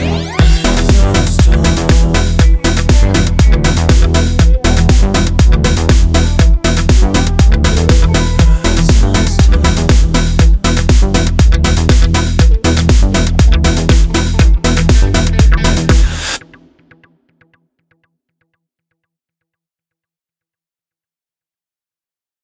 Bye.